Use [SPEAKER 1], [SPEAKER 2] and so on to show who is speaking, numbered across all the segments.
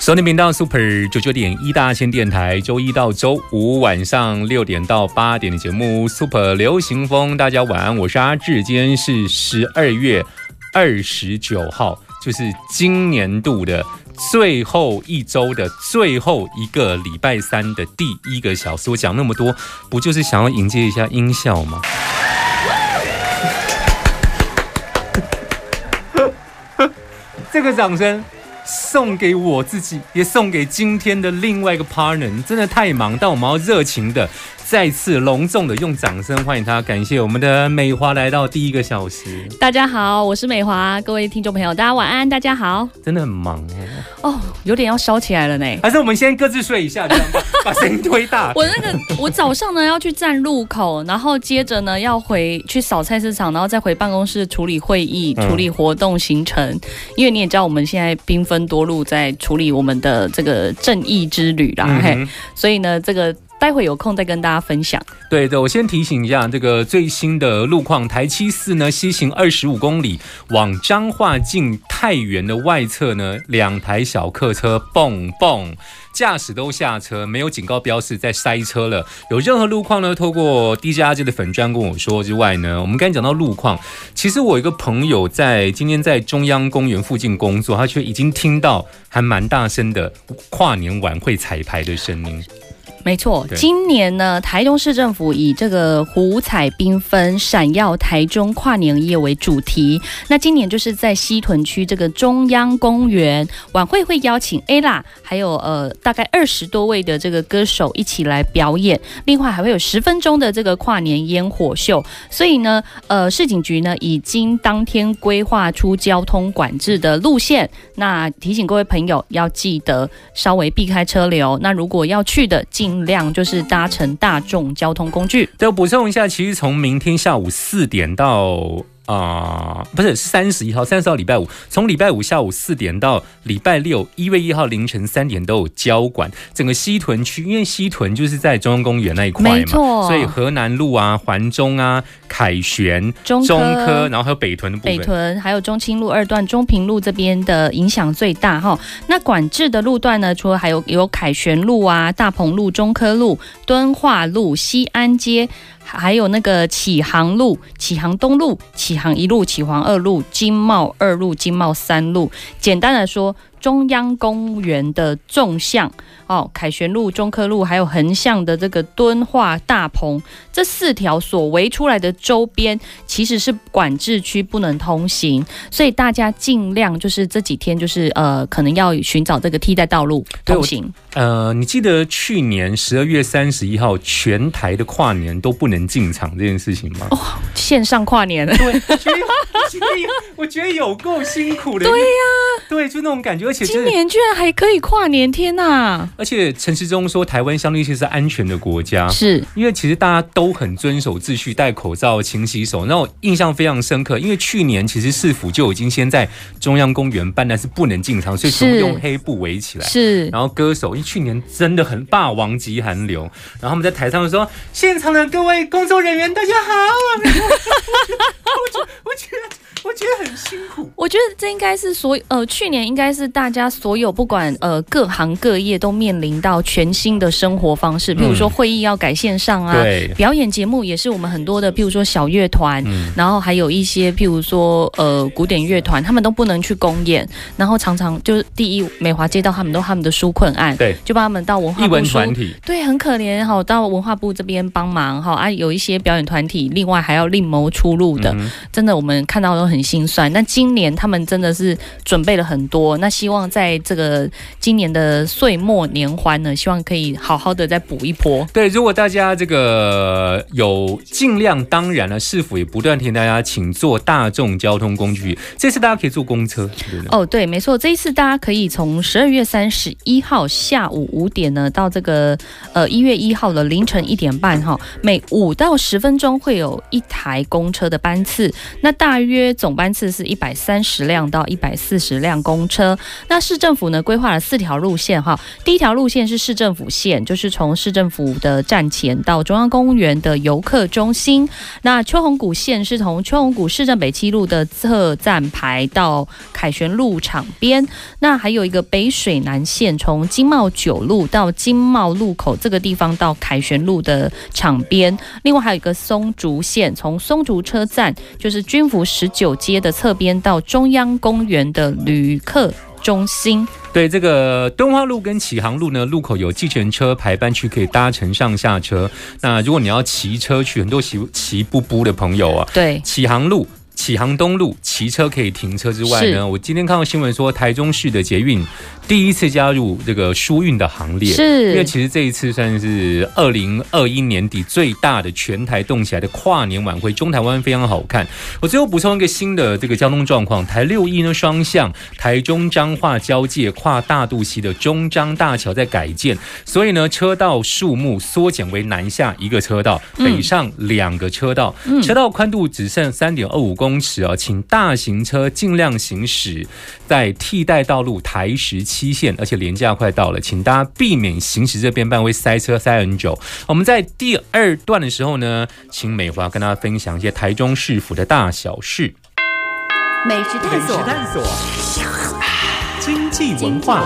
[SPEAKER 1] 收听频道 Super 九九点一大千电台，周一到周五晚上六点到八点的节目 Super 流行风，大家晚安，我是阿志，今天是十二月二十九号，就是今年度的最后一周的最后一个礼拜三的第一个小时。我讲那么多，不就是想要迎接一下音效吗？这个掌声。送给我自己，也送给今天的另外一个 partner。真的太忙，但我们要热情的。再次隆重的用掌声欢迎他，感谢我们的美华来到第一个小时。
[SPEAKER 2] 大家好，我是美华，各位听众朋友，大家晚安，大家好。
[SPEAKER 1] 真的很忙
[SPEAKER 2] 哦，哦，有点要烧起来了呢。
[SPEAKER 1] 还是我们先各自睡一下，这样把声音推大。
[SPEAKER 2] 我那个，我早上呢要去站路口，然后接着呢要回去扫菜市场，然后再回办公室处理会议、处理活动行程。因为你也知道，我们现在兵分多路在处理我们的这个正义之旅啦，嘿，所以呢，这个。待会有空再跟大家分享。
[SPEAKER 1] 对的，我先提醒一下这个最新的路况。台七四呢，西行二十五公里往彰化进太原的外侧呢，两台小客车蹦蹦，驾驶都下车，没有警告标示，在塞车了。有任何路况呢，透过 DJ 阿杰的粉砖跟我说之外呢，我们刚才讲到路况，其实我一个朋友在今天在中央公园附近工作，他却已经听到还蛮大声的跨年晚会彩排的声音。
[SPEAKER 2] 没错，今年呢，台中市政府以这个五彩缤纷、闪耀台中跨年夜为主题。那今年就是在西屯区这个中央公园晚会，会邀请 ella，还有呃大概二十多位的这个歌手一起来表演。另外还会有十分钟的这个跨年烟火秀。所以呢，呃，市警局呢已经当天规划出交通管制的路线。那提醒各位朋友要记得稍微避开车流。那如果要去的，尽尽量就是搭乘大众交通工具。
[SPEAKER 1] 再，补充一下，其实从明天下午四点到。啊，不是三十一号，三十号礼拜五，从礼拜五下午四点到礼拜六一月一号凌晨三点都有交管。整个西屯区，因为西屯就是在中央公园那一块嘛，所以河南路啊、环中啊、凯旋、
[SPEAKER 2] 中科，
[SPEAKER 1] 然后还有北屯的部分，
[SPEAKER 2] 北屯还有中清路二段、中平路这边的影响最大哈。那管制的路段呢，除了还有有凯旋路啊、大鹏路、中科路、敦化路、西安街。还有那个启航路、启航东路、启航一路、启航二路、金茂二路、金茂三路。简单来说。中央公园的纵向哦，凯旋路、中科路，还有横向的这个敦化、大棚这四条所围出来的周边，其实是管制区，不能通行。所以大家尽量就是这几天就是呃，可能要寻找这个替代道路通行。
[SPEAKER 1] 呃，你记得去年十二月三十一号全台的跨年都不能进场这件事情吗？哦，
[SPEAKER 2] 线上跨年，
[SPEAKER 1] 对，我觉得我觉得有够辛苦的。
[SPEAKER 2] 对呀，
[SPEAKER 1] 对，就那种感觉。而且
[SPEAKER 2] 今年居然还可以跨年，天呐！
[SPEAKER 1] 而且陈时中说，台湾相对其是安全的国家，
[SPEAKER 2] 是
[SPEAKER 1] 因为其实大家都很遵守秩序，戴口罩、勤洗手。那我印象非常深刻，因为去年其实市府就已经先在中央公园办，但是不能进场，所以全部用黑布围起来。
[SPEAKER 2] 是，
[SPEAKER 1] 然后歌手，因为去年真的很霸王级寒流，然后他们在台上说：“现场的各位工作人员，大家好。”我觉，我觉得。我觉得很辛苦。
[SPEAKER 2] 我觉得这应该是所呃，去年应该是大家所有不管呃各行各业都面临到全新的生活方式，比如说会议要改线上啊，表演节目也是我们很多的，譬如说小乐团，然后还有一些譬如说呃古典乐团，他们都不能去公演，然后常常就是第一美华接到他们都他们的纾困案，
[SPEAKER 1] 对，
[SPEAKER 2] 就帮他们到文化部
[SPEAKER 1] 团体，
[SPEAKER 2] 对，很可怜哈，到文化部这边帮忙哈啊，有一些表演团体另外还要另谋出路的，真的我们看到都。很心酸，那今年他们真的是准备了很多，那希望在这个今年的岁末年欢呢，希望可以好好的再补一波。
[SPEAKER 1] 对，如果大家这个有尽量，当然了，市府也不断提醒大家，请坐大众交通工具。这次大家可以坐公车，对对？
[SPEAKER 2] 哦，对，没错，这一次大家可以从十二月三十一号下午五点呢，到这个呃一月一号的凌晨一点半哈，每五到十分钟会有一台公车的班次，那大约总班次是一百三十辆到一百四十辆公车。那市政府呢规划了四条路线哈，第一条路线是市政府线，就是从市政府的站前到中央公园的游客中心。那秋红谷线是从秋红谷市政北七路的侧站牌到凯旋路场边。那还有一个北水南线，从金茂九路到金茂路口这个地方到凯旋路的场边。另外还有一个松竹线，从松竹车站就是军服十九街的侧边到中央公园的旅客中心。
[SPEAKER 1] 对，这个敦化路跟启航路呢，路口有计程车排班区可以搭乘上下车。那如果你要骑车去，很多骑骑步步的朋友啊，
[SPEAKER 2] 对，
[SPEAKER 1] 启航路。启航东路骑车可以停车之外呢，我今天看到新闻说，台中市的捷运第一次加入这个疏运的行列，是因为其实这一次算是二零二一年底最大的全台动起来的跨年晚会，中台湾非常好看。我最后补充一个新的这个交通状况，台六一呢双向台中彰化交界跨大肚溪的中彰大桥在改建，所以呢车道数目缩减为南下一个车道，
[SPEAKER 2] 嗯
[SPEAKER 1] 北上两个车道，
[SPEAKER 2] 嗯
[SPEAKER 1] 车道宽度只剩三点二五公尺哦，请大型车尽量行驶在替代道路台十七线，而且廉价快到了，请大家避免行驶这边半会塞车塞很久。我们在第二段的时候呢，请美华跟大家分享一些台中市府的大小事。
[SPEAKER 3] 美食探索，
[SPEAKER 1] 探索，经济文化，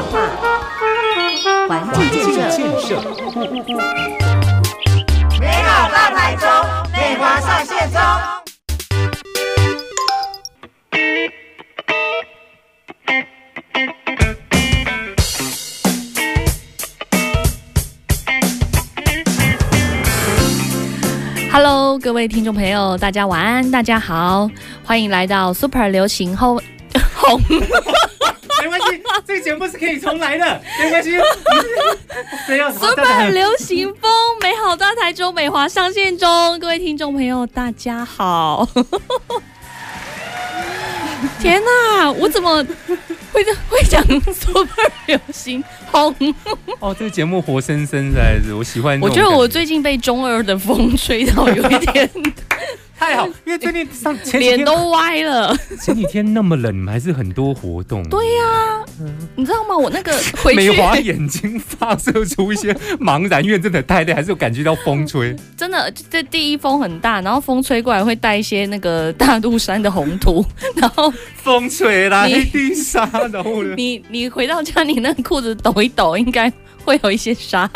[SPEAKER 3] 环境建设，
[SPEAKER 1] 建设。
[SPEAKER 4] 美好大台中，美华上线中。
[SPEAKER 2] Hello，各位听众朋友，大家晚安，大家好，欢迎来到 Super 流行后 红
[SPEAKER 1] 没关系，这个节目是可以重来的，没关系。
[SPEAKER 2] Super 流行风美好大台中美华上线中，各位听众朋友，大家好。天哪，我怎么会讲会讲 Super 流行红？
[SPEAKER 1] 哦，这个节目活生生的，我喜欢
[SPEAKER 2] 我觉得。我最近被中二的风吹到有一点
[SPEAKER 1] 太好，因为最近上前几天
[SPEAKER 2] 脸都歪了。
[SPEAKER 1] 前几天那么冷，你们还是很多活动。
[SPEAKER 2] 对呀、你知道吗？我那个回去
[SPEAKER 1] 美华眼睛发射出一些茫然，因为真的太累，还是有感觉到风吹。
[SPEAKER 2] 真的，这第一风很大，然后风吹过来会带一些那个大肚山的红土，然后
[SPEAKER 1] 风吹来
[SPEAKER 2] 你
[SPEAKER 1] 地沙，然后呢？
[SPEAKER 2] 你你回到家，你那个裤子抖一抖，应该会有一些沙。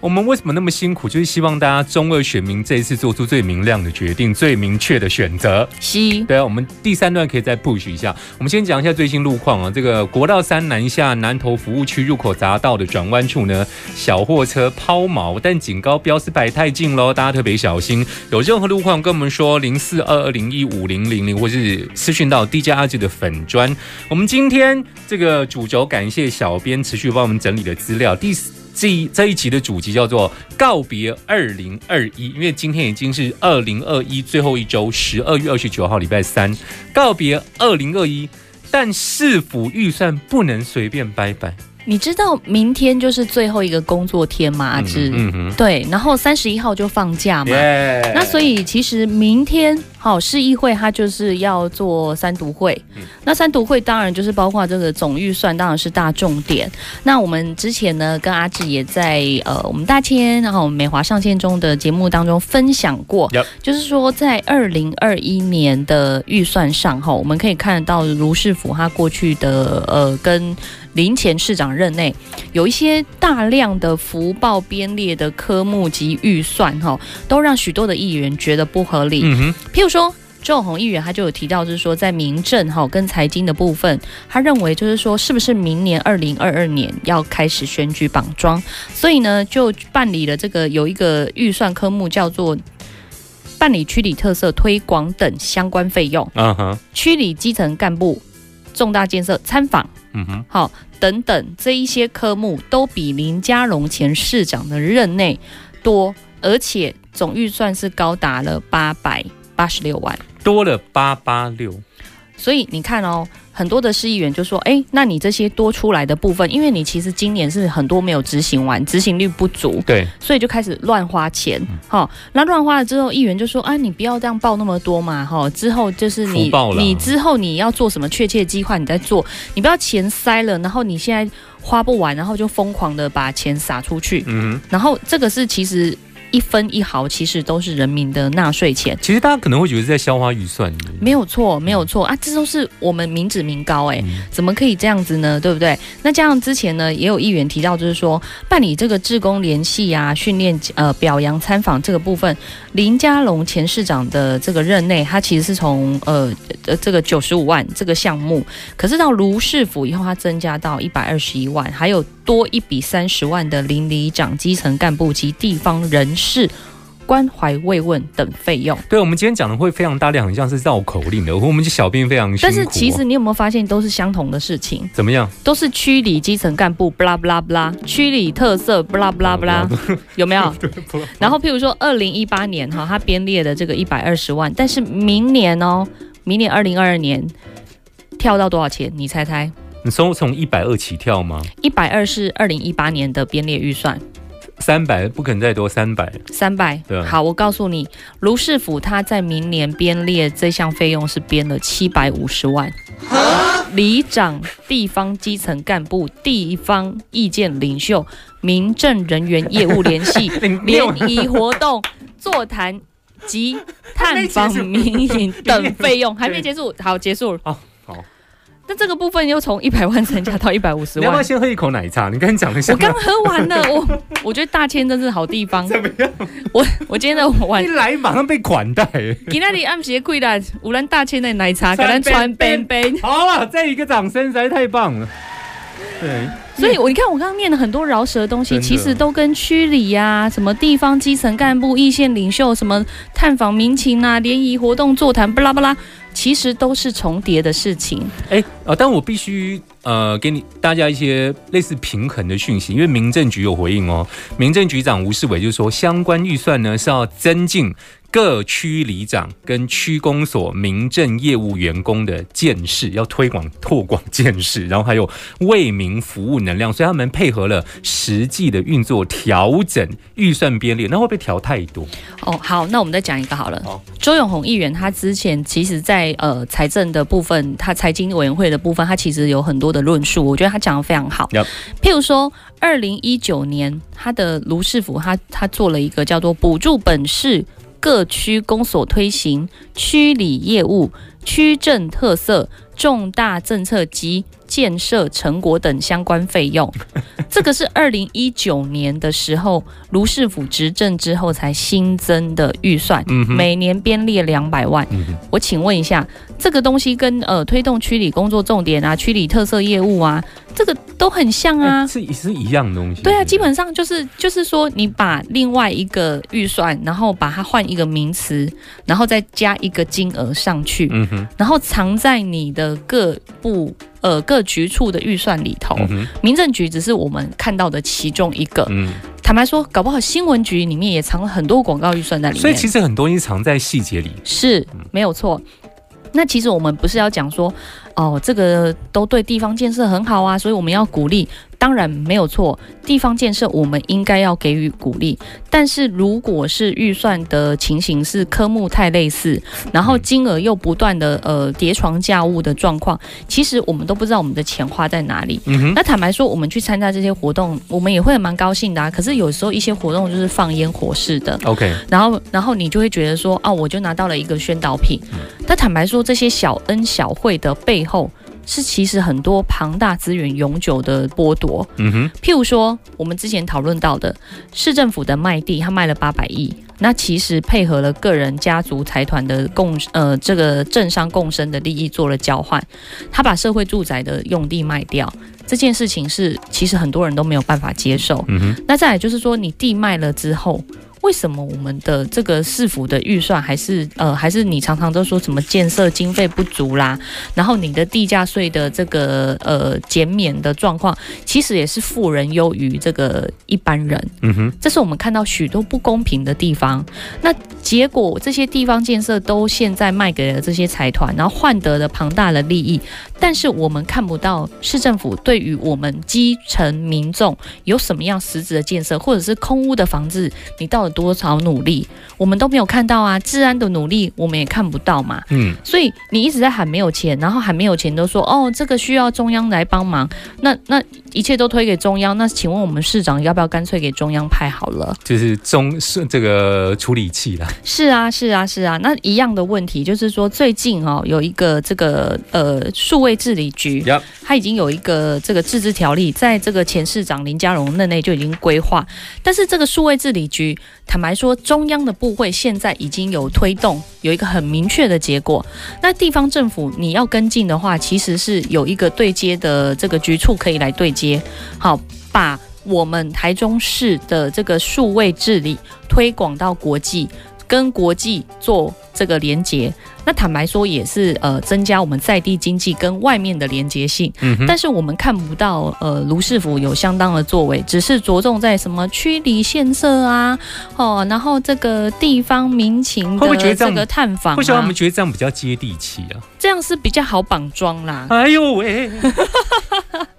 [SPEAKER 1] 我们为什么那么辛苦？就是希望大家中二选民这一次做出最明亮的决定，最明确的选择。
[SPEAKER 2] 是
[SPEAKER 1] 对啊，我们第三段可以再 push 一下。我们先讲一下最新路况啊。这个国道三南下南投服务区入口匝道的转弯处呢，小货车抛锚，但警告标示摆太近喽，大家特别小心。有任何路况跟我们说零四二二零一五零零零，或是私讯到 DJ 阿 G 的粉砖。我们今天这个主轴感谢小编持续帮我们整理的资料。第四。这一这一集的主题叫做告别二零二一，因为今天已经是二零二一最后一周，十二月二十九号礼拜三，告别二零二一，但市府预算不能随便拜拜。
[SPEAKER 2] 你知道明天就是最后一个工作天吗？阿志、
[SPEAKER 1] 嗯哼，
[SPEAKER 2] 对，然后三十一号就放假嘛。那所以其实明天好市议会它就是要做三读会，
[SPEAKER 1] 嗯。
[SPEAKER 2] 那三读会当然就是包括这个总预算，当然是大重点。那我们之前呢跟阿志也在呃我们大千然后美华上线中的节目当中分享过。就是说在二零二一年的预算上哈，我们可以看得到卢市府他过去的呃跟林前市长任内有一些大量的福报编列的科目及预算哈，都让许多的议员觉得不合理。
[SPEAKER 1] 嗯哼，
[SPEAKER 2] 譬如说，周永红议员他就有提到，就是说在民政哈跟财经的部分，他认为就是说，是不是明年二零二二年要开始选举绑桩，所以呢就办理了这个有一个预算科目叫做办理区里特色推广等相关费用，
[SPEAKER 1] 嗯哼，
[SPEAKER 2] 区里基层干部重大建设参访。
[SPEAKER 1] 嗯哼，
[SPEAKER 2] 好，等等这一些科目，都比林佳龙前市长的任内多，而且总预算是高达了八百八十六万。
[SPEAKER 1] 多了八八六，
[SPEAKER 2] 所以你看哦，很多的市议员就说：“哎，那你这些多出来的部分，因为你其实今年是很多没有执行完，执行率不足，
[SPEAKER 1] 对，
[SPEAKER 2] 所以就开始乱花钱。好，那乱花了之后，议员就说：啊，你不要这样报那么多嘛，哈，之后就是你你之后你要做什么确切计划，你再做，你不要钱塞了，然后你现在花不完，然后就疯狂的把钱撒出去，
[SPEAKER 1] 嗯哼。
[SPEAKER 2] 然后这个是其实一分一毫其实都是人民的纳税钱。”
[SPEAKER 1] 其实大家可能会觉得是在消化预算，
[SPEAKER 2] 没有错，没有错啊！这都是我们民脂民膏哎、
[SPEAKER 1] 嗯
[SPEAKER 2] 怎么可以这样子呢？对不对？那加上之前呢，也有议员提到，就是说办理这个志工联系啊、训练呃表扬参访这个部分，林佳龙前市长的这个任内，他其实是从呃呃这个九十五万这个项目，可是到卢市府以后，他增加到一百二十一万，还有多一笔三十万的邻里长、基层干部及地方人士关怀慰问等费用。
[SPEAKER 1] 对，我们今天讲的会非常大量，很像是绕口令的，我们这小编非常辛苦、
[SPEAKER 2] 但是其实你有没有发现，都是相同的事情，
[SPEAKER 1] 怎么样？
[SPEAKER 2] 都是区里基层干部，不啦不啦不啦，区里特色，不啦不啦不啦，有没有？然后譬如说，二零一八年哈，他编列的这个一百二十万，但是明年哦，明年二零二二年跳到多少钱？你猜猜？
[SPEAKER 1] 你从从一百二起跳吗？
[SPEAKER 2] 一百二是二零一八年的编列预算，
[SPEAKER 1] 三百不可能再多，三百。
[SPEAKER 2] 三百。
[SPEAKER 1] 对。啊。
[SPEAKER 2] 好，我告诉你，卢市府他在明年编列这项费用是编了七百五十万。里长、地方基层干部、地方意见领袖、民政人员业务联系、联谊活动、座谈及探访民营 等费用。还没结束，好，结束了。那这个部分又从一百万增加到一百五十
[SPEAKER 1] 你要不要。先喝一口奶茶？你刚才讲的像
[SPEAKER 2] 我刚喝完了，我我觉得大千真是好地方。
[SPEAKER 1] 怎么样？
[SPEAKER 2] 我我今天的晚
[SPEAKER 1] 一来马上被款待。
[SPEAKER 2] 今天里暗时开啦，有咱大千的奶茶给咱传杯杯。
[SPEAKER 1] 好啊，再一个掌声，实在太棒了。对，
[SPEAKER 2] 所以我你看，我刚刚念了很多饶舌的东西，其实都跟区里呀、什么地方基层干部、一线领袖、什么探访民情啊、联谊活动、座谈，巴拉巴拉，其实都是重叠的事情。
[SPEAKER 1] 哎，呃，但我必须呃给你大家一些类似平衡的讯息，因为民政局有回应哦。民政局长吴世伟就说，相关预算呢是要增进各区里长跟区公所民政业务员工的见识，要推广拓广见识，然后还有为民服务能量，所以他们配合了实际的运作，调整预算编列，那会不会调太多？
[SPEAKER 2] 哦，好，那我们再讲一个好了。
[SPEAKER 1] 好
[SPEAKER 2] 周永红议员他之前其实在呃财政的部分，他财经委员会的部分，他其实有很多的论述，我觉得他讲的非常好。
[SPEAKER 1] Yep
[SPEAKER 2] 譬如说，二零一九年他的卢市府他他做了一个叫做补助本市各区公所推行区里业务、区政特色、重大政策及建设成果等相关费用。这个是二零一九年的时候，卢市府执政之后才新增的预算，
[SPEAKER 1] 嗯
[SPEAKER 2] 每年编列两百万。
[SPEAKER 1] 嗯
[SPEAKER 2] 我请问一下，这个东西跟呃推动区里工作重点啊、区里特色业务啊，这个都很像啊。
[SPEAKER 1] 哎是是一样的东西。
[SPEAKER 2] 对啊，基本上就是就是说，你把另外一个预算，然后把它换一个名词，然后再加一个金额上去，
[SPEAKER 1] 嗯哼，
[SPEAKER 2] 然后藏在你的各部呃各局处的预算里头。
[SPEAKER 1] 嗯，
[SPEAKER 2] 民政局只是我们看到的其中一个。
[SPEAKER 1] 嗯。
[SPEAKER 2] 坦白说，搞不好新闻局里面也藏了很多广告预算在里面。
[SPEAKER 1] 所以其实很多东西藏在细节里。
[SPEAKER 2] 是没有错。那其实我们不是要讲说，哦，这个都对地方建设很好啊，所以我们要鼓励。当然没有错，地方建设我们应该要给予鼓励。但是如果是预算的情形是科目太类似，然后金额又不断的呃叠床架屋的状况，其实我们都不知道我们的钱花在哪里。那坦白说，我们去参加这些活动，我们也会蛮高兴的啊。可是有时候一些活动就是放烟火式的
[SPEAKER 1] ，OK，
[SPEAKER 2] 然后，然后你就会觉得说，哦，我就拿到了一个宣导品。
[SPEAKER 1] 嗯
[SPEAKER 2] 但坦白说，这些小恩小惠的背后，是其实很多庞大资源永久的剥夺。
[SPEAKER 1] 嗯哼，
[SPEAKER 2] 譬如说，我们之前讨论到的市政府的卖地，他卖了八百亿，那其实配合了个人、家族、财团的共呃这个政商共生的利益做了交换，他把社会住宅的用地卖掉。这件事情是其实很多人都没有办法接受。
[SPEAKER 1] 嗯哼，
[SPEAKER 2] 那再来就是说，你地卖了之后，为什么我们的这个市府的预算还是呃，还是你常常都说什么建设经费不足啦，然后你的地价税的这个呃减免的状况，其实也是富人优于这个一般人，
[SPEAKER 1] 嗯哼，
[SPEAKER 2] 这是我们看到许多不公平的地方。那结果这些地方建设都现在卖给了这些财团，然后换得了庞大的利益，但是我们看不到市政府对于我们基层民众有什么样实质的建设，或者是空屋的房子，你到了多少努力，我们都没有看到啊。治安的努力我们也看不到嘛。
[SPEAKER 1] 嗯，
[SPEAKER 2] 所以你一直在喊没有钱，然后喊没有钱都说哦，这个需要中央来帮忙，那那一切都推给中央。那请问我们市长要不要干脆给中央派好了？
[SPEAKER 1] 就是中是这个处理器啦。
[SPEAKER 2] 是啊，是啊，是啊。那一样的问题就是说，最近哦有一个这个呃数位治理局它已经有一个这个自治条例，在这个前市长林佳荣任内就已经规划。但是这个数位治理局，坦白说，中央的部会现在已经有推动，有一个很明确的结果。那地方政府你要跟进的话，其实是有一个对接的这个局处可以来对接，好把我们台中市的这个数位治理推广到国际，跟国际做这个连接。那坦白说，也是呃增加我们在地经济跟外面的连接性。
[SPEAKER 1] 嗯，
[SPEAKER 2] 但是我们看不到呃卢市府有相当的作为，只是着重在什么区里县社啊，哦，然后这个地方民情的这个探访、啊，
[SPEAKER 1] 为什么我们觉得这样比较接地气啊？
[SPEAKER 2] 这样是比较好绑桩啦。
[SPEAKER 1] 哎呦喂！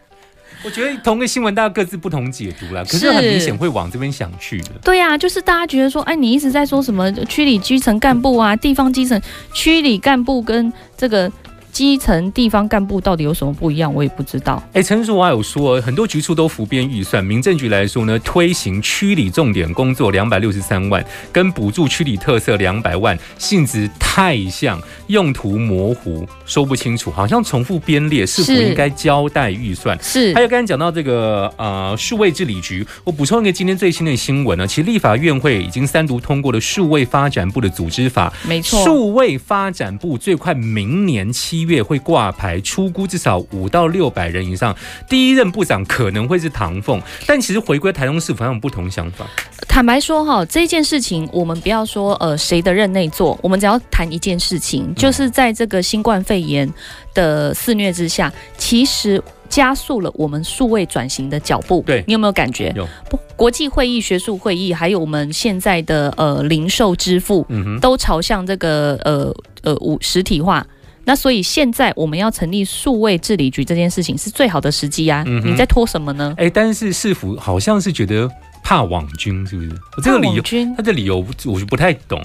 [SPEAKER 1] 我觉得同个新闻大家各自不同解读啦，可是很明显会往这边想去的。
[SPEAKER 2] 对呀、就是大家觉得说，哎，你一直在说什么区里基层干部啊，地方基层区里干部跟这个基层地方干部到底有什么不一样？我也不知道。
[SPEAKER 1] 哎，陈淑华有说，很多局处都浮编预算。民政局来说呢，推行区里重点工作两百六十三万，跟补助区里特色两百万，性质太像，用途模糊，说不清楚，好像重复编列，是否应该交代预算？
[SPEAKER 2] 是
[SPEAKER 1] 还有刚才讲到这个呃数位治理局，我补充一个今天最新的新闻呢，其实立法院会已经三读通过了数位发展部的组织法，
[SPEAKER 2] 没错，
[SPEAKER 1] 数位发展部最快明年七月会挂牌，出估至少五到六百人以上。第一任部长可能会是唐凤，但其实回归台中市府，好像有不同想法。
[SPEAKER 2] 坦白说哈，这件事情我们不要说呃谁的任内做，我们只要谈一件事情，就是在这个新冠肺炎的肆虐之下，其实加速了我们数位转型的脚步。
[SPEAKER 1] 对
[SPEAKER 2] 你有没有感觉？
[SPEAKER 1] 有
[SPEAKER 2] 不，国际会议、学术会议，还有我们现在的呃零售支付，
[SPEAKER 1] 嗯，
[SPEAKER 2] 都朝向这个呃呃五实体化。那所以现在我们要成立数位治理局这件事情是最好的时机啊！
[SPEAKER 1] 嗯
[SPEAKER 2] 你在拖什么呢？
[SPEAKER 1] 哎，但是市府好像是觉得怕网军，是不是？我这个理由，
[SPEAKER 2] 军
[SPEAKER 1] 他的理由我就不太懂。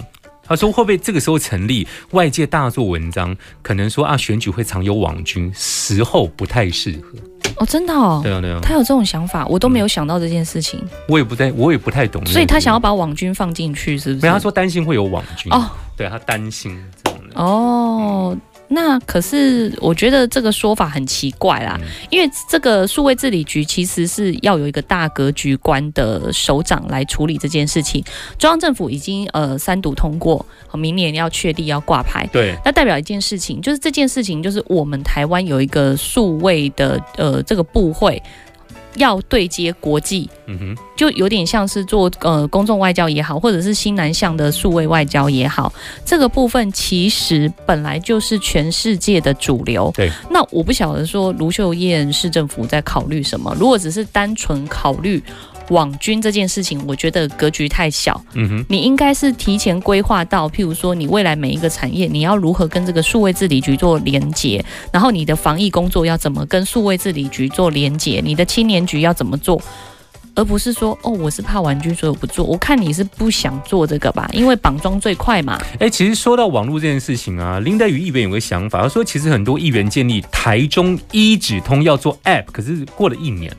[SPEAKER 1] 他说会不会这个时候成立，外界大做文章，可能说啊选举会常有网军，时候不太适合。
[SPEAKER 2] 哦，真的哦，
[SPEAKER 1] 对啊对啊，
[SPEAKER 2] 他有这种想法，我都没有想到这件事情，
[SPEAKER 1] 我也不太我也不太懂。
[SPEAKER 2] 所以他想要把网军放进去，是不是？
[SPEAKER 1] 没有，他说担心会有网军。
[SPEAKER 2] 哦
[SPEAKER 1] 对他担心这种的。
[SPEAKER 2] 哦。那可是我觉得这个说法很奇怪啦，
[SPEAKER 1] 嗯
[SPEAKER 2] 因为这个数位治理局其实是要有一个大格局观的首长来处理这件事情。中央政府已经呃三读通过，明年要确定要挂牌，
[SPEAKER 1] 对，
[SPEAKER 2] 那代表一件事情，就是这件事情就是我们台湾有一个数位的呃这个部会要对接国际，
[SPEAKER 1] 嗯哼，
[SPEAKER 2] 就有点像是做呃公众外交也好，或者是新南向的数位外交也好，这个部分其实本来就是全世界的主流。
[SPEAKER 1] 对，
[SPEAKER 2] 那我不晓得说卢秀燕市政府在考虑什么。如果只是单纯考虑网军这件事情，我觉得格局太小。
[SPEAKER 1] 嗯哼，
[SPEAKER 2] 你应该是提前规划到，譬如说你未来每一个产业，你要如何跟这个数位治理局做连接，然后你的防疫工作要怎么跟数位治理局做连接，你的青年局要怎么做，而不是说哦，我是怕玩具，所以我不做。我看你是不想做这个吧，因为绑桩最快嘛。
[SPEAKER 1] 哎，其实说到网络这件事情啊，林黛宇议员有个想法，他说其实很多议员建立台中一指通要做 App，可是过了一年，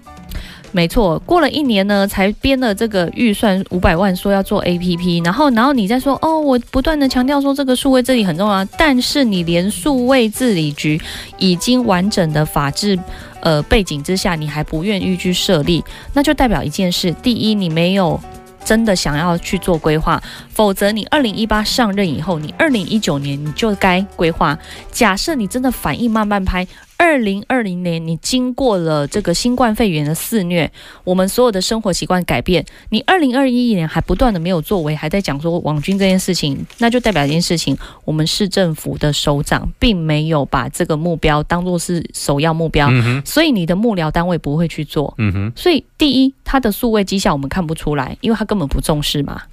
[SPEAKER 2] 没错，过了一年呢，才编了这个预算五百万，说要做 APP，然后，然后你再说哦，我不断的强调说这个数位治理很重要，但是你连数位治理局已经完整的法制呃背景之下，你还不愿意去设立，那就代表一件事：第一，你没有真的想要去做规划，否则你二零一八上任以后，你二零一九年你就该规划。假设你真的反应慢慢拍，二零二零年你经过了这个新冠肺炎的肆虐，我们所有的生活习惯改变，你二零二一年还不断的没有作为，还在讲说网军这件事情，那就代表一件事情，我们市政府的首长并没有把这个目标当做是首要目标，
[SPEAKER 1] 嗯哼，
[SPEAKER 2] 所以你的幕僚单位不会去做。
[SPEAKER 1] 嗯哼，
[SPEAKER 2] 所以第一，他的数位绩效我们看不出来，因为他根本不重视嘛。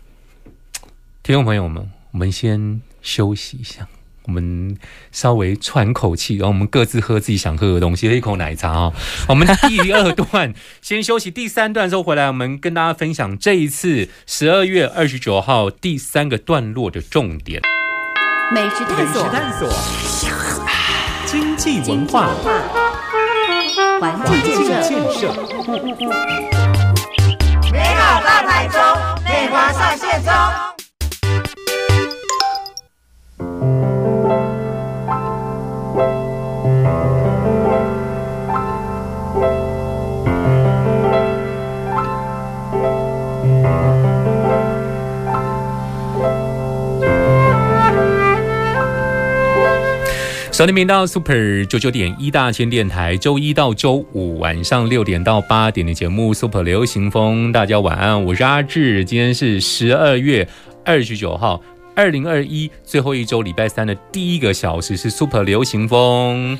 [SPEAKER 1] 听众朋友们，我们先休息一下，我们稍微喘口气，然后我们各自喝自己想喝的东西，喝一口奶茶啊、我们第二段先休息，第三段之后回来，我们跟大家分享这一次十二月二十九号第三个段落的重点。
[SPEAKER 3] 美食探索，
[SPEAKER 1] 探索，经济文化，
[SPEAKER 3] 环境建设，
[SPEAKER 1] 设，
[SPEAKER 4] 美好大台中，内华上线中。
[SPEAKER 1] 收听频道 Super 九九点一大千电台，周一到周五晚上六点到八点的节目 Super 流行风，大家晚安，我是阿志，今天是十二月二十九号。二零二一最后一周，礼拜三的第一个小时是 Super 流行风。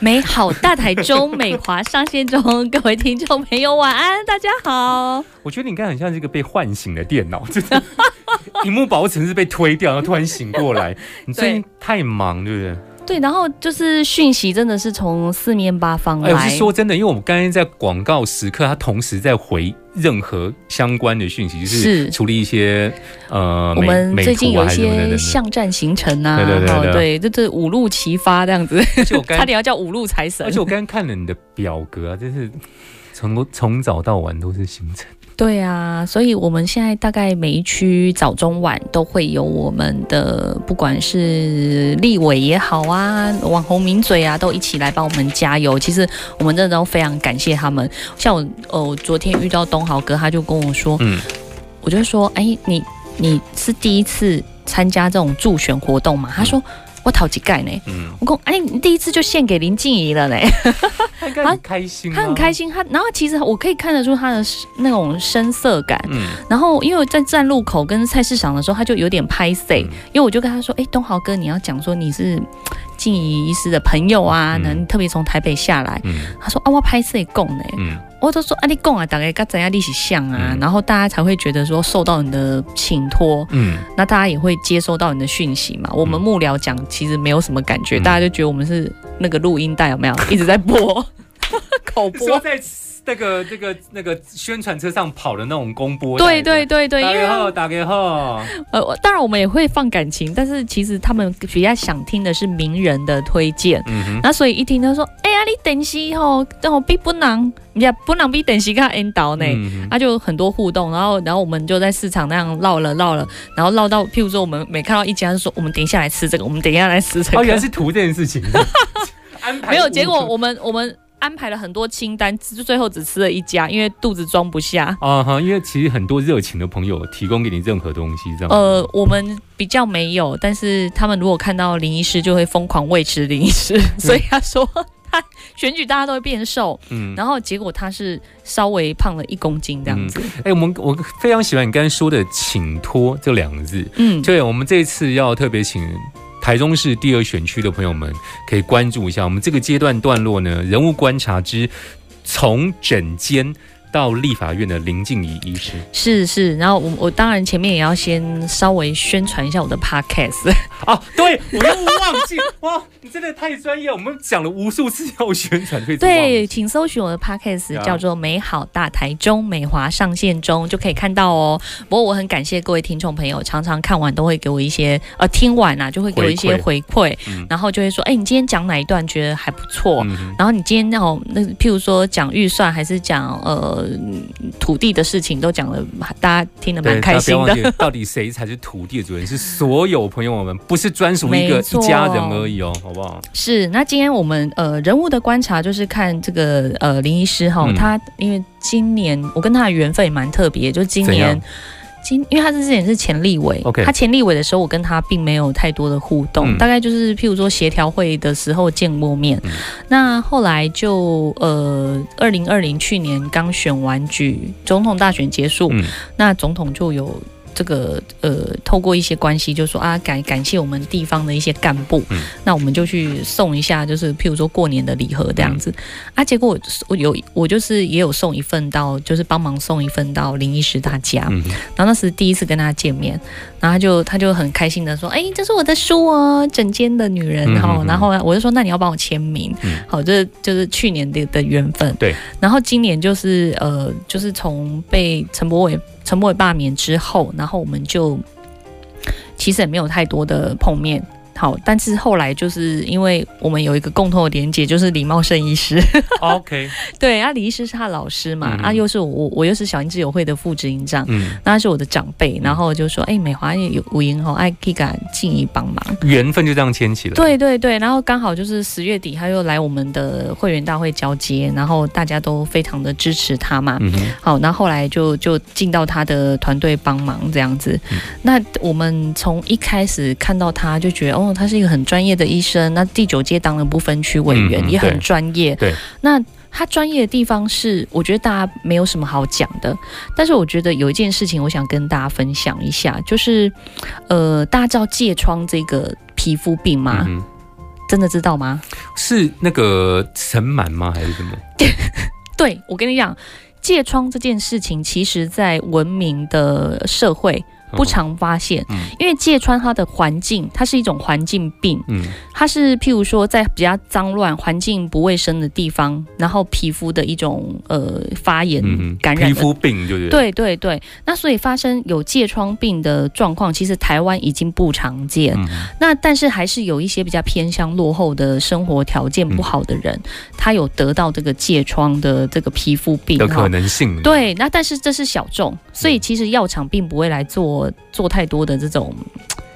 [SPEAKER 2] 美好大台中，美华上线中，各位听众朋友晚安，大家好。
[SPEAKER 1] 我觉得你刚才很像这个被唤醒的电脑，真的，屏幕保护层是被推掉，然后突然醒过来。你最近太忙，对不对？
[SPEAKER 2] 对，然后就是讯息真的是从四面八方
[SPEAKER 1] 哎，我
[SPEAKER 2] 来。
[SPEAKER 1] 是说真的，因为我们刚刚在广告时刻，他同时在回任何相关的讯息，就是
[SPEAKER 2] 是
[SPEAKER 1] 处理一些呃，
[SPEAKER 2] 我们最近有一些巷战行程啊，
[SPEAKER 1] 对对对
[SPEAKER 2] 就是五路齐发这样子，
[SPEAKER 1] 而且我
[SPEAKER 2] 差点要叫五路财神
[SPEAKER 1] 而。且我刚刚看了你的表格啊，就是从从早到晚都是行程。
[SPEAKER 2] 对啊，所以我们现在大概每一区早中晚都会有我们的，不管是立委也好啊，网红名嘴啊，都一起来帮我们加油。其实我们真的都非常感谢他们。像我，呃，我昨天遇到东豪哥，他就跟我说，
[SPEAKER 1] 嗯，
[SPEAKER 2] 我就说，哎，你你是第一次参加这种助选活动吗？他说。我讨几盖呢？
[SPEAKER 1] 嗯，
[SPEAKER 2] 我讲，哎，你第一次就献给林静怡了呢。
[SPEAKER 1] 他开心、啊，
[SPEAKER 2] 他很开。心，他然后其实我可以看得出他的那种深色感。
[SPEAKER 1] 嗯，
[SPEAKER 2] 然后因为我在站路口跟菜市场的时候，他就有点拍 C，、
[SPEAKER 1] 嗯
[SPEAKER 2] 因为我就跟他说：“哎，东豪哥，你要讲说你是静怡医师的朋友啊，
[SPEAKER 1] 嗯
[SPEAKER 2] 能、特别从台北下来。
[SPEAKER 1] 嗯
[SPEAKER 2] 他说：“啊，我拍 C 供呢。
[SPEAKER 1] 嗯
[SPEAKER 2] 我都说：“啊，你讲啊，大概跟怎样历史像啊、
[SPEAKER 1] 嗯。
[SPEAKER 2] 然后大家才会觉得说受到你的请托，
[SPEAKER 1] 嗯，
[SPEAKER 2] 那大家也会接收到你的讯息嘛。我们幕僚讲其实没有什么感觉，
[SPEAKER 1] 嗯。
[SPEAKER 2] 大家就觉得我们是那个录音带有没有？一直在播。口播？
[SPEAKER 1] 在那个那个那个宣传车上跑的那种公播，
[SPEAKER 2] 对对。对对，
[SPEAKER 1] 打给后，打给后，
[SPEAKER 2] 呃，当然我们也会放感情，但是其实他们比较想听的是名人的推荐。
[SPEAKER 1] 嗯哼，
[SPEAKER 2] 那所以一听他说，哎呀，你等西吼，然后比不能，也不能比等西看引导呢。
[SPEAKER 1] 嗯
[SPEAKER 2] 他、就有很多互动，然后，然后我们就在市场那样绕了绕了，然后绕到，譬如说，我们每看到一家就说，我们等一下来吃这个，我们等一下来吃这个。
[SPEAKER 1] 哦，原来是图这件事情，安排
[SPEAKER 2] 没有，
[SPEAKER 1] 无
[SPEAKER 2] 结果我们我们安排了很多清单，最最后只吃了一家，因为肚子装不下。
[SPEAKER 1] 啊哈，因为其实很多热情的朋友提供给你任何东西，这样。
[SPEAKER 2] 呃，我们比较没有，但是他们如果看到林医师，就会疯狂喂吃林医师，所以他说他选举大家都会变瘦，
[SPEAKER 1] 嗯，
[SPEAKER 2] 然后结果他是稍微胖了一公斤这样子。
[SPEAKER 1] 哎、我们我非常喜欢你刚才说的“请托”这两个字。
[SPEAKER 2] 嗯，
[SPEAKER 1] 对，我们这一次要特别请台中市第二选区的朋友们可以关注一下，我们这个阶段段落呢，人物观察之从枕间到立法院的林静怡医师。
[SPEAKER 2] 是是，然后我我当然前面也要先稍微宣传一下我的 podcast，
[SPEAKER 1] 哦，对，我又忘记哇，你真的太专业，我们讲了无数次要宣传，可以
[SPEAKER 2] 对，请搜寻我的 podcast
[SPEAKER 1] 啊
[SPEAKER 2] 叫做“美好大台中美华上线中”，就可以看到哦。不过我很感谢各位听众朋友，常常看完都会给我一些呃听完啊，就会给我一些回馈，
[SPEAKER 1] 嗯。
[SPEAKER 2] 然后就会说，哎，你今天讲哪一段觉得还不错？
[SPEAKER 1] 嗯
[SPEAKER 2] 然后你今天哦，那譬如说讲预算还是讲呃土地的事情，都讲了，大家听得蛮，开心的
[SPEAKER 1] 到底谁才是土地的主人？是所有朋友们，不是专属一个一家人而已哦，好不好？
[SPEAKER 2] 是，那今天我们呃人物的观察就是看这个呃林医师哈，
[SPEAKER 1] 嗯
[SPEAKER 2] 他因为今年我跟他的缘分也蛮特别，就今年今因为他是之前是前立委
[SPEAKER 1] OK
[SPEAKER 2] 他前立委的时候，我跟他并没有太多的互动，
[SPEAKER 1] 嗯
[SPEAKER 2] 大概就是譬如说协调会的时候见过面。
[SPEAKER 1] 嗯
[SPEAKER 2] 那后来就呃，二零二零去年刚选完举，总统大选结束，
[SPEAKER 1] 嗯
[SPEAKER 2] 那总统就有。这个呃，透过一些关系，就说啊，感感谢我们地方的一些干部，
[SPEAKER 1] 嗯
[SPEAKER 2] 那我们就去送一下，就是譬如说过年的礼盒这样子、
[SPEAKER 1] 嗯
[SPEAKER 2] 啊。结果我我有我就是也有送一份到，就是帮忙送一份到林医师他家，
[SPEAKER 1] 嗯
[SPEAKER 2] 然后那时第一次跟他见面，然后他就他就很开心的说：“哎、这是我的书哦，整间的女人。
[SPEAKER 1] 哈
[SPEAKER 2] 然后我就说：“那你要帮我签名。
[SPEAKER 1] 嗯
[SPEAKER 2] 好，这就是去年的的缘分。
[SPEAKER 1] 对，
[SPEAKER 2] 然后今年就是呃，就是从被陈柏伟陈柏伟罢免之后，然后我们就其实也没有太多的碰面。好，但是后来就是因为我们有一个共同的连结，就是李茂盛医师。
[SPEAKER 1] OK，
[SPEAKER 2] 对啊，李医师是他老师嘛，
[SPEAKER 1] 嗯
[SPEAKER 2] 啊，又是我我又是小英之友会的副执行长。
[SPEAKER 1] 嗯，
[SPEAKER 2] 那他是我的长辈，然后就说：“哎、美华也有吴英吼，爱可以给他尽一帮忙。
[SPEAKER 1] 缘分就这样牵起了。，
[SPEAKER 2] 对对对，然后刚好就是十月底，他又来我们的会员大会交接，然后大家都非常的支持他嘛。
[SPEAKER 1] 嗯，
[SPEAKER 2] 好，那后来就就进到他的团队帮忙这样子。
[SPEAKER 1] 嗯
[SPEAKER 2] 那我们从一开始看到他就觉得，哦，他是一个很专业的医生。那第九届当了不分区委员，
[SPEAKER 1] 嗯
[SPEAKER 2] 也很专业。
[SPEAKER 1] 对，
[SPEAKER 2] 那他专业的地方是，我觉得大家没有什么好讲的。但是我觉得有一件事情，我想跟大家分享一下，就是呃，大家知道疥疮这个皮肤病吗？
[SPEAKER 1] 嗯，
[SPEAKER 2] 真的知道吗？
[SPEAKER 1] 是那个尘螨吗？还是什么？
[SPEAKER 2] 对，我跟你讲，疥疮这件事情，其实在文明的社会不常发现，
[SPEAKER 1] 嗯。
[SPEAKER 2] 因为疥疮它的环境，它是一种环境病，
[SPEAKER 1] 嗯。
[SPEAKER 2] 它是譬如说在比较脏乱、环境不卫生的地方，然后皮肤的一种呃发炎感染的。
[SPEAKER 1] 皮肤病就是。，
[SPEAKER 2] 对对对，那所以发生有疥疮病的状况，其实台湾已经不常见。
[SPEAKER 1] 嗯。
[SPEAKER 2] 那但是还是有一些比较偏向落后的生活条件不好的人，他有得到这个疥疮的这个皮肤病
[SPEAKER 1] 的可能性。，
[SPEAKER 2] 对，那但是这是小众，所以其实药厂并不会来做做太多的这种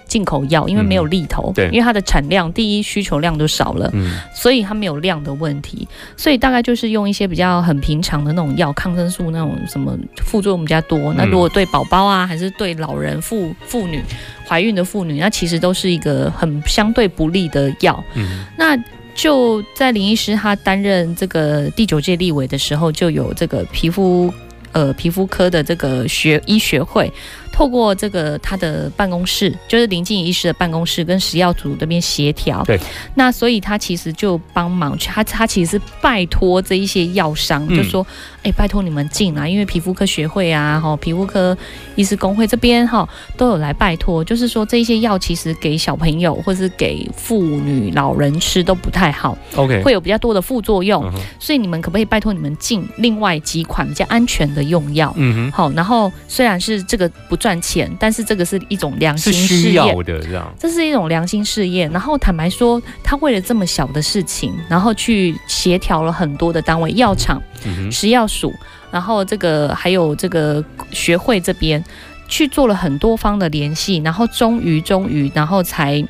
[SPEAKER 2] 进口药，因为没有利头，
[SPEAKER 1] 对。
[SPEAKER 2] 因为它的产量第一需求量都少了，
[SPEAKER 1] 嗯。
[SPEAKER 2] 所以它没有量的问题，所以大概就是用一些比较很平常的那种药，抗生素那种什么副作用比较多。那如果对宝宝啊，还是对老人、妇妇女、怀孕的妇女，那其实都是一个很相对不利的药。
[SPEAKER 1] 嗯。
[SPEAKER 2] 那就在林医师他担任这个第九届立委的时候，就有这个皮肤呃皮肤科的这个学医学会，透过这个他的办公室，就是林静怡医师的办公室跟食药组这边协调。
[SPEAKER 1] 对，
[SPEAKER 2] 那所以他其实就帮忙去，他他其实是拜托这一些药商，
[SPEAKER 1] 嗯。
[SPEAKER 2] 就说，哎、拜托你们进来，因为皮肤科学会啊，哈，皮肤科医师工会这边哈都有来拜托，就是说这一些药其实给小朋友或是给妇女、老人吃都不太好
[SPEAKER 1] ，，OK，
[SPEAKER 2] 会有比较多的副作用，
[SPEAKER 1] 嗯
[SPEAKER 2] 所以你们可不可以拜托你们进另外几款比较安全的用药？
[SPEAKER 1] 嗯哼。
[SPEAKER 2] 好，然后虽然是这个不赚钱，但是这个是一种良心事业
[SPEAKER 1] 需要，的这样。
[SPEAKER 2] 这是一种良心事业。然后坦白说，他为了这么小的事情，然后去协调了很多的单位，药厂、
[SPEAKER 1] 嗯，
[SPEAKER 2] 食药署，然后这个还有这个学会这边去做了很多方的联系，然后终于终于，然后才。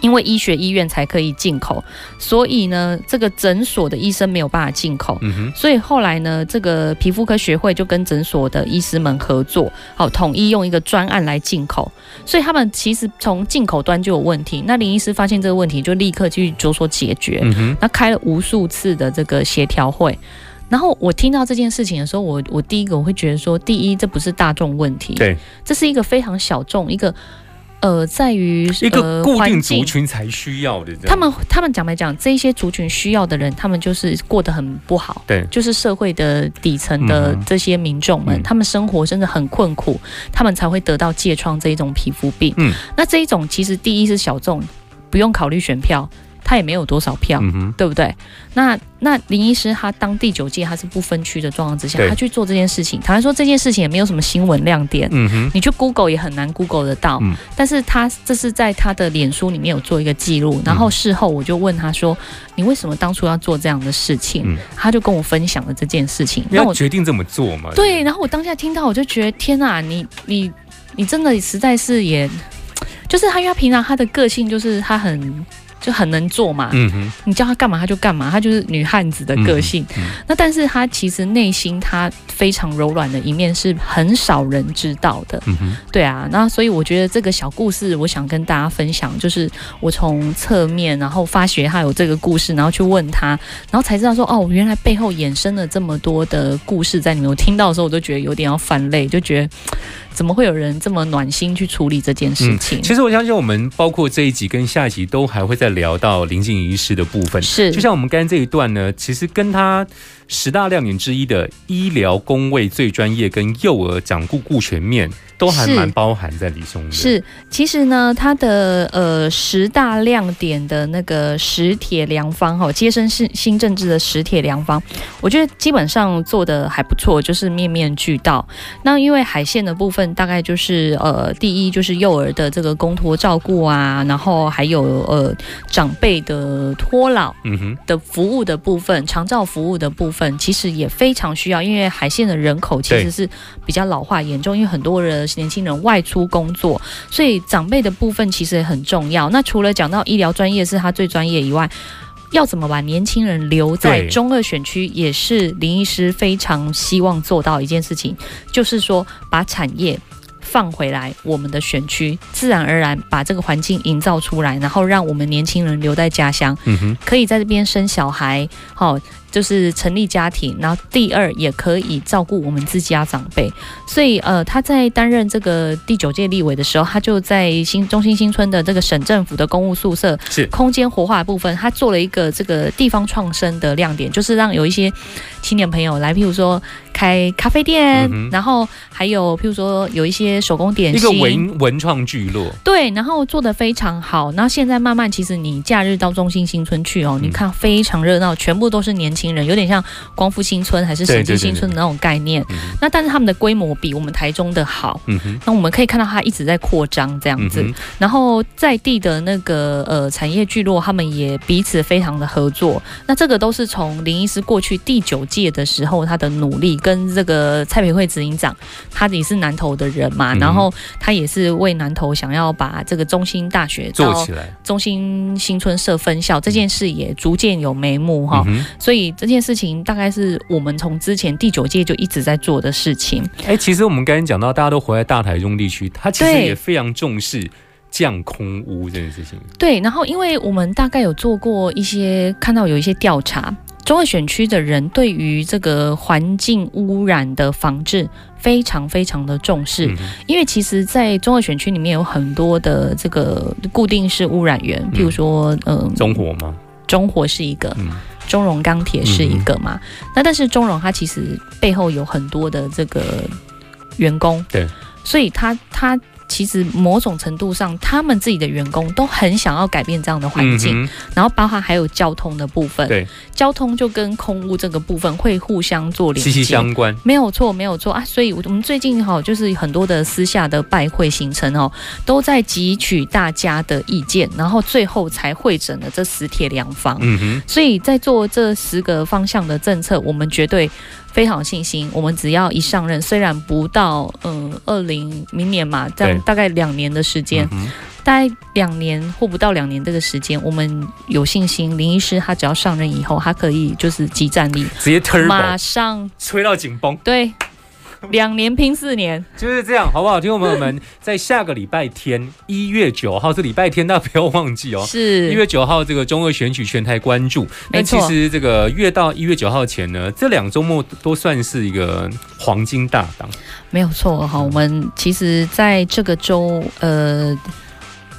[SPEAKER 2] 因为医学医院才可以进口，所以呢，这个诊所的医生没有办法进口，
[SPEAKER 1] 嗯哼，
[SPEAKER 2] 所以后来呢，这个皮肤科学会就跟诊所的医师们合作，好，统一用一个专案来进口。所以他们其实从进口端就有问题，那林医师发现这个问题，就立刻去着手解决。
[SPEAKER 1] 嗯哼，
[SPEAKER 2] 那开了无数次的这个协调会。然后我听到这件事情的时候，我我第一个我会觉得说，第一，这不是大众问题，
[SPEAKER 1] 对，
[SPEAKER 2] 这是一个非常小众，一个呃，在于
[SPEAKER 1] 一个
[SPEAKER 2] 呃
[SPEAKER 1] 固定族群才需要的。
[SPEAKER 2] 他们他们讲没讲，这一些族群需要的人，他们就是过得很不好，
[SPEAKER 1] 对。
[SPEAKER 2] 就是社会的底层的这些民众们，
[SPEAKER 1] 嗯。
[SPEAKER 2] 他们生活真的很困苦，他们才会得到疥疮这一种皮肤病。
[SPEAKER 1] 嗯，
[SPEAKER 2] 那这一种其实第一是小众，不用考虑选票，他也没有多少票。
[SPEAKER 1] 嗯，
[SPEAKER 2] 对不对？那那林医师他当第九届他是不分区的状况之下，他去做这件事情，坦白说这件事情也没有什么新闻亮点，
[SPEAKER 1] 嗯，
[SPEAKER 2] 你去 Google 也很难 Google 得到，
[SPEAKER 1] 嗯
[SPEAKER 2] 但是他这是在他的脸书里面有做一个记录，然后事后我就问他说：“你为什么当初要做这样的事情？”
[SPEAKER 1] 嗯
[SPEAKER 2] 他就跟我分享了这件事情，那我
[SPEAKER 1] 决定这么做嘛。
[SPEAKER 2] 对，然后我当下听到我就觉得天哪，你你你真的实在是也，就是他，因为他平常他的个性就是他很就很能做嘛，
[SPEAKER 1] 嗯哼，
[SPEAKER 2] 你叫她干嘛她就干嘛，她就是女汉子的个性。
[SPEAKER 1] 嗯嗯
[SPEAKER 2] 那但是她其实内心她非常柔软的一面是很少人知道的。
[SPEAKER 1] 嗯哼，
[SPEAKER 2] 对啊，那所以我觉得这个小故事，我想跟大家分享，就是我从侧面，然后发觉他有这个故事，然后去问他，然后才知道说，哦，原来背后衍生了这么多的故事在里面。我听到的时候，我都觉得有点要翻泪，就觉得怎么会有人这么暖心去处理这件事情？
[SPEAKER 1] 嗯其实我相信我们包括这一集跟下一集都还会再聊到临近仪式的部分。
[SPEAKER 2] 是，
[SPEAKER 1] 就像我们刚才这一段呢，其实跟他十大亮点之一的医疗工位最专业跟幼儿掌顾顾全面，都还蛮包含在里中的。
[SPEAKER 2] 是，其实呢，它的呃十大亮点的那个十铁良方哈，接生是新政治的十铁良方，我觉得基本上做的还不错，就是面面俱到。那因为海线的部分，大概就是呃，第一就是幼儿的这个公托照顾啊，然后还有呃长辈的托老。
[SPEAKER 1] 嗯哼，
[SPEAKER 2] 的服务的部分，长照服务的部分，其实也非常需要，因为海线的人口其实是比较老化严重，因为很多人年轻人外出工作，所以长辈的部分其实也很重要。那除了讲到医疗专业是他最专业以外，要怎么把年轻人留在中二选区，也是林医师非常希望做到一件事情，就是说把产业。放回来我们的选区，自然而然把这个环境营造出来，然后让我们年轻人留在家乡，
[SPEAKER 1] 嗯，
[SPEAKER 2] 可以在这边生小孩，好、就是成立家庭。然后第二，也可以照顾我们自家长辈。所以，呃，他在担任这个第九届立委的时候，他就在新中心新村的这个省政府的公务宿舍
[SPEAKER 1] 是
[SPEAKER 2] 空间活化的部分，他做了一个这个地方创生的亮点，就是让有一些青年朋友来，譬如说开咖啡店，
[SPEAKER 1] 嗯
[SPEAKER 2] 然后还有譬如说有一些手工点
[SPEAKER 1] 一个
[SPEAKER 2] 心，
[SPEAKER 1] 文文创聚落，
[SPEAKER 2] 对，然后做的非常好。然后现在慢慢，其实你假日到中心新村去哦，
[SPEAKER 1] 嗯
[SPEAKER 2] 你看非常热闹，全部都是年轻人，有点像光复新村还是审
[SPEAKER 1] 对对对
[SPEAKER 2] 计新村的那种概念。那但是他们的规模比我们台中的好。
[SPEAKER 1] 嗯哼，
[SPEAKER 2] 那我们可以看到它一直在扩张这样子，
[SPEAKER 1] 嗯，
[SPEAKER 2] 然后在地的那个呃产业聚落，他们也彼此非常的合作。那这个都是从林医师过去第九届的时候他的努力，跟这个蔡培慧执行长，他也是南投的人嘛，
[SPEAKER 1] 嗯
[SPEAKER 2] 然后他也是为南投想要把这个中心大学到
[SPEAKER 1] 做起来，
[SPEAKER 2] 中心新村设分校这件事也逐渐有眉目哈。
[SPEAKER 1] 嗯，
[SPEAKER 2] 所以这件事情大概是我们从之前第九届就一直在做的事情。
[SPEAKER 1] 哎，其实我们刚才讲到，大家都活在大台中地区，他其实也非常重视降空屋这件事情。
[SPEAKER 2] 对，然后因为我们大概有做过一些，看到有一些调查，中二选区的人对于这个环境污染的防治非常非常的重视，
[SPEAKER 1] 嗯
[SPEAKER 2] 因为其实，在中二选区里面有很多的这个固定式污染源，譬如说，嗯、
[SPEAKER 1] 中火吗？
[SPEAKER 2] 中火是一个，
[SPEAKER 1] 嗯，
[SPEAKER 2] 中融钢铁是一个嘛。那但是中融它其实背后有很多的这个员工，
[SPEAKER 1] 对，
[SPEAKER 2] 所以他他其实某种程度上，他们自己的员工都很想要改变这样的环境，
[SPEAKER 1] 嗯
[SPEAKER 2] 然后包含还有交通的部分，
[SPEAKER 1] 对，
[SPEAKER 2] 交通就跟空污这个部分会互相做连接，
[SPEAKER 1] 息息相关。
[SPEAKER 2] 没有错，没有错啊！所以，我们最近哈、就是很多的私下的拜会行程哦，都在汲取大家的意见，然后最后才会诊了这十铁良方。
[SPEAKER 1] 嗯哼，
[SPEAKER 2] 所以在做这十个方向的政策，我们绝对非常有信心。我们只要一上任，虽然不到嗯二零明年嘛，这样大概两年的时间，
[SPEAKER 1] 嗯
[SPEAKER 2] 大概两年或不到两年这个时间，我们有信心，林医师他只要上任以后，他可以就是集战力，
[SPEAKER 1] 直接 turbo
[SPEAKER 2] 马上
[SPEAKER 1] 吹到紧绷，
[SPEAKER 2] 对。两年拼四年，
[SPEAKER 1] 就是这样，好不好？听众朋友们，在下个礼拜天，一月九号是礼拜天，大家不要忘记哦。
[SPEAKER 2] 是
[SPEAKER 1] 一月九号，这个中二选举全台关注。那其实这个月到一月九号前呢，这两周末都算是一个黄金大档。
[SPEAKER 2] 没有错哈。我们其实在这个周，呃，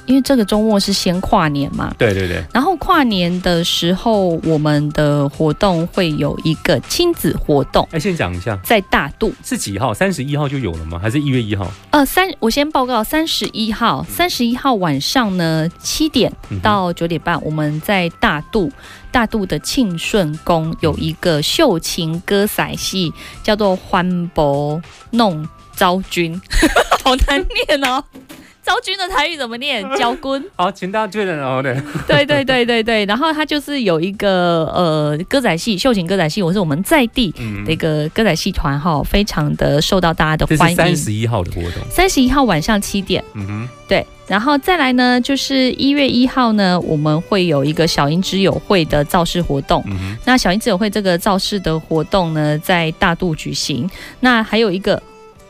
[SPEAKER 2] 因为这个周末是先跨年嘛，
[SPEAKER 1] 对对对，
[SPEAKER 2] 然后跨年的时候，我们的活动会有一个亲子活动，
[SPEAKER 1] 哎，先讲一下
[SPEAKER 2] 在大肚。
[SPEAKER 1] 是几号？三十一号就有了吗？还是一月一号？
[SPEAKER 2] 呃，三，我先报告，三十一号，三十一号晚上呢，七点到九点半，我们在大肚。大肚的庆顺宫有一个秀琴歌仔戏，叫做《欢伯弄昭君》，好难念哦。昭君的台语怎么念？焦君。
[SPEAKER 1] 好，请大家确认哦。对，
[SPEAKER 2] 对对对对对，然后他就是有一个呃歌仔戏，秀琴歌仔戏，我是我们在地
[SPEAKER 1] 嗯
[SPEAKER 2] 的一个歌仔戏团哈，非常的受到大家的欢迎
[SPEAKER 1] 三。十一号的活动。
[SPEAKER 2] 三十一号晚上七点，
[SPEAKER 1] 嗯哼，对
[SPEAKER 2] 然后再来呢，就是一月一号呢，我们会有一个小英之友会的造势活动。
[SPEAKER 1] 嗯，
[SPEAKER 2] 那小英之友会这个造势的活动呢，在大肚举行。那还有一个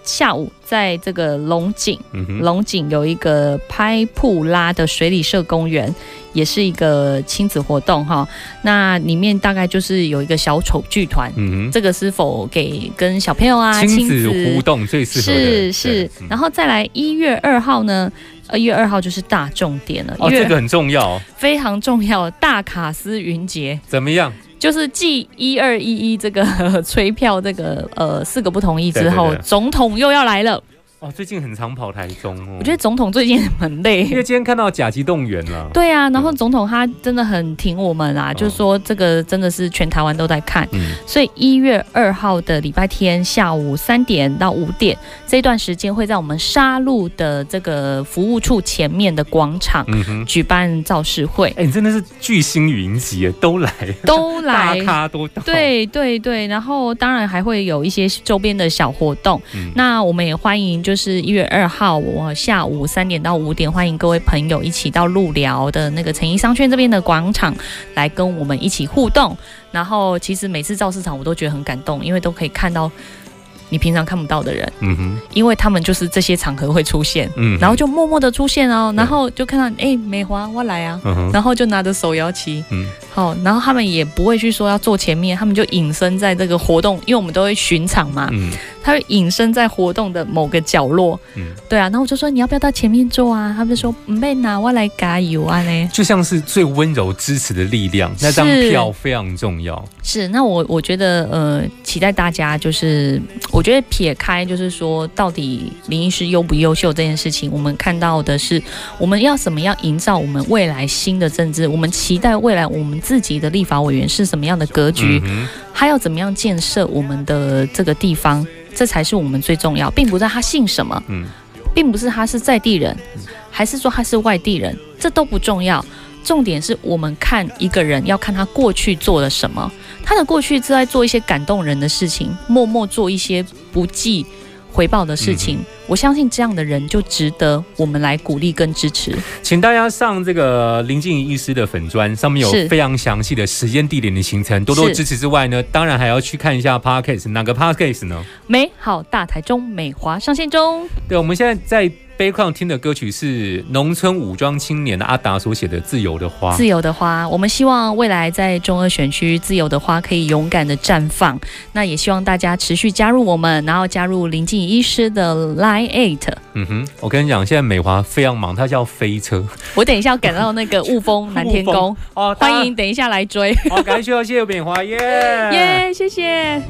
[SPEAKER 2] 下午，在这个龙井，龙井有一个拍普拉的水里社公园，也是一个亲子活动哈。那里面大概就是有一个小丑剧团。
[SPEAKER 1] 嗯哼，
[SPEAKER 2] 这个是否给跟小朋友啊
[SPEAKER 1] 亲子互动最适合的，
[SPEAKER 2] 是是然后再来一月二号呢，呃，一月二号就是大重点了，
[SPEAKER 1] 哦，这个很重要，
[SPEAKER 2] 非常重要，大卡斯云节
[SPEAKER 1] 怎么样？
[SPEAKER 2] 就是继一二一一这个 催票这个呃四个不同意之后，
[SPEAKER 1] 对对对
[SPEAKER 2] 总统又要来了。
[SPEAKER 1] 哦，最近很常跑台中哦，
[SPEAKER 2] 我觉得总统最近很累，
[SPEAKER 1] 因为今天看到甲级动员了，
[SPEAKER 2] 对啊，然后总统他真的很挺我们啦，
[SPEAKER 1] 嗯
[SPEAKER 2] 就是说这个真的是全台湾都在看，
[SPEAKER 1] 嗯。
[SPEAKER 2] 所以一月二号的礼拜天下午三点到五点这段时间会在我们沙鹿的这个服务处前面的广场举办造势会，
[SPEAKER 1] 哎，你真的是巨星云集耶，都来，
[SPEAKER 2] 都来。大。
[SPEAKER 1] 咖都到，
[SPEAKER 2] 对对对，然后当然还会有一些周边的小活动。
[SPEAKER 1] 嗯，
[SPEAKER 2] 那我们也欢迎，就是一月二号，我下午三点到五点，欢迎各位朋友一起到路聊的那个诚毅商圈这边的广场来跟我们一起互动。然后其实每次造市场我都觉得很感动，因为都可以看到你平常看不到的人，
[SPEAKER 1] 嗯哼，
[SPEAKER 2] 因为他们就是这些场合会出现，
[SPEAKER 1] 嗯，
[SPEAKER 2] 然后就默默的出现哦，然后就看到哎、美华我来啊，
[SPEAKER 1] 嗯，
[SPEAKER 2] 然后就拿着手摇旗，
[SPEAKER 1] 嗯。
[SPEAKER 2] 好，然后他们也不会去说要坐前面，他们就隐身在这个活动，因为我们都会巡场嘛，
[SPEAKER 1] 嗯
[SPEAKER 2] 他会隐身在活动的某个角落。
[SPEAKER 1] 嗯，
[SPEAKER 2] 对啊，然后我就说你要不要到前面坐啊？他们就说唔被拿，我来加油啊嘞。
[SPEAKER 1] 就像是最温柔支持的力量，那张票非常重要，
[SPEAKER 2] 是，那我我觉得呃，期待大家就是，我觉得撇开就是说，到底林医师优不优秀这件事情，我们看到的是我们要怎么样营造我们未来新的政治，我们期待未来我们自己的立法委员是什么样的格局，
[SPEAKER 1] 嗯
[SPEAKER 2] 还要怎么样建设我们的这个地方，这才是我们最重要，并不是他姓什么，
[SPEAKER 1] 嗯
[SPEAKER 2] 并不是他是在地人，还是说他是外地人，这都不重要。重点是我们看一个人要看他过去做了什么，他的过去是在做一些感动人的事情，默默做一些不计回报的事情。我相信这样的人就值得我们来鼓励跟支持。
[SPEAKER 1] 请大家上这个林静怡医师的粉砖，上面有非常详细的时间、地点的行程，多多支持之外呢，当然还要去看一下 podcast，哪个 podcast 呢？
[SPEAKER 2] 美好大台中，美华上线中。
[SPEAKER 1] 对，我们现在在悲况听的歌曲是农村武装青年的阿达所写的《自由的花》。
[SPEAKER 2] 自由的花，我们希望未来在中二选区，自由的花可以勇敢的绽放。那也希望大家持续加入我们，然后加入林静怡医师的 Line Eight。
[SPEAKER 1] 嗯哼，我跟你讲，现在美华非常忙，她叫飞车
[SPEAKER 2] 我等一下要赶到那个雾峰南天宫，
[SPEAKER 1] 哦，
[SPEAKER 2] 欢迎等一下来追。
[SPEAKER 1] 好，感谢谢谢美华耶
[SPEAKER 2] 耶谢谢。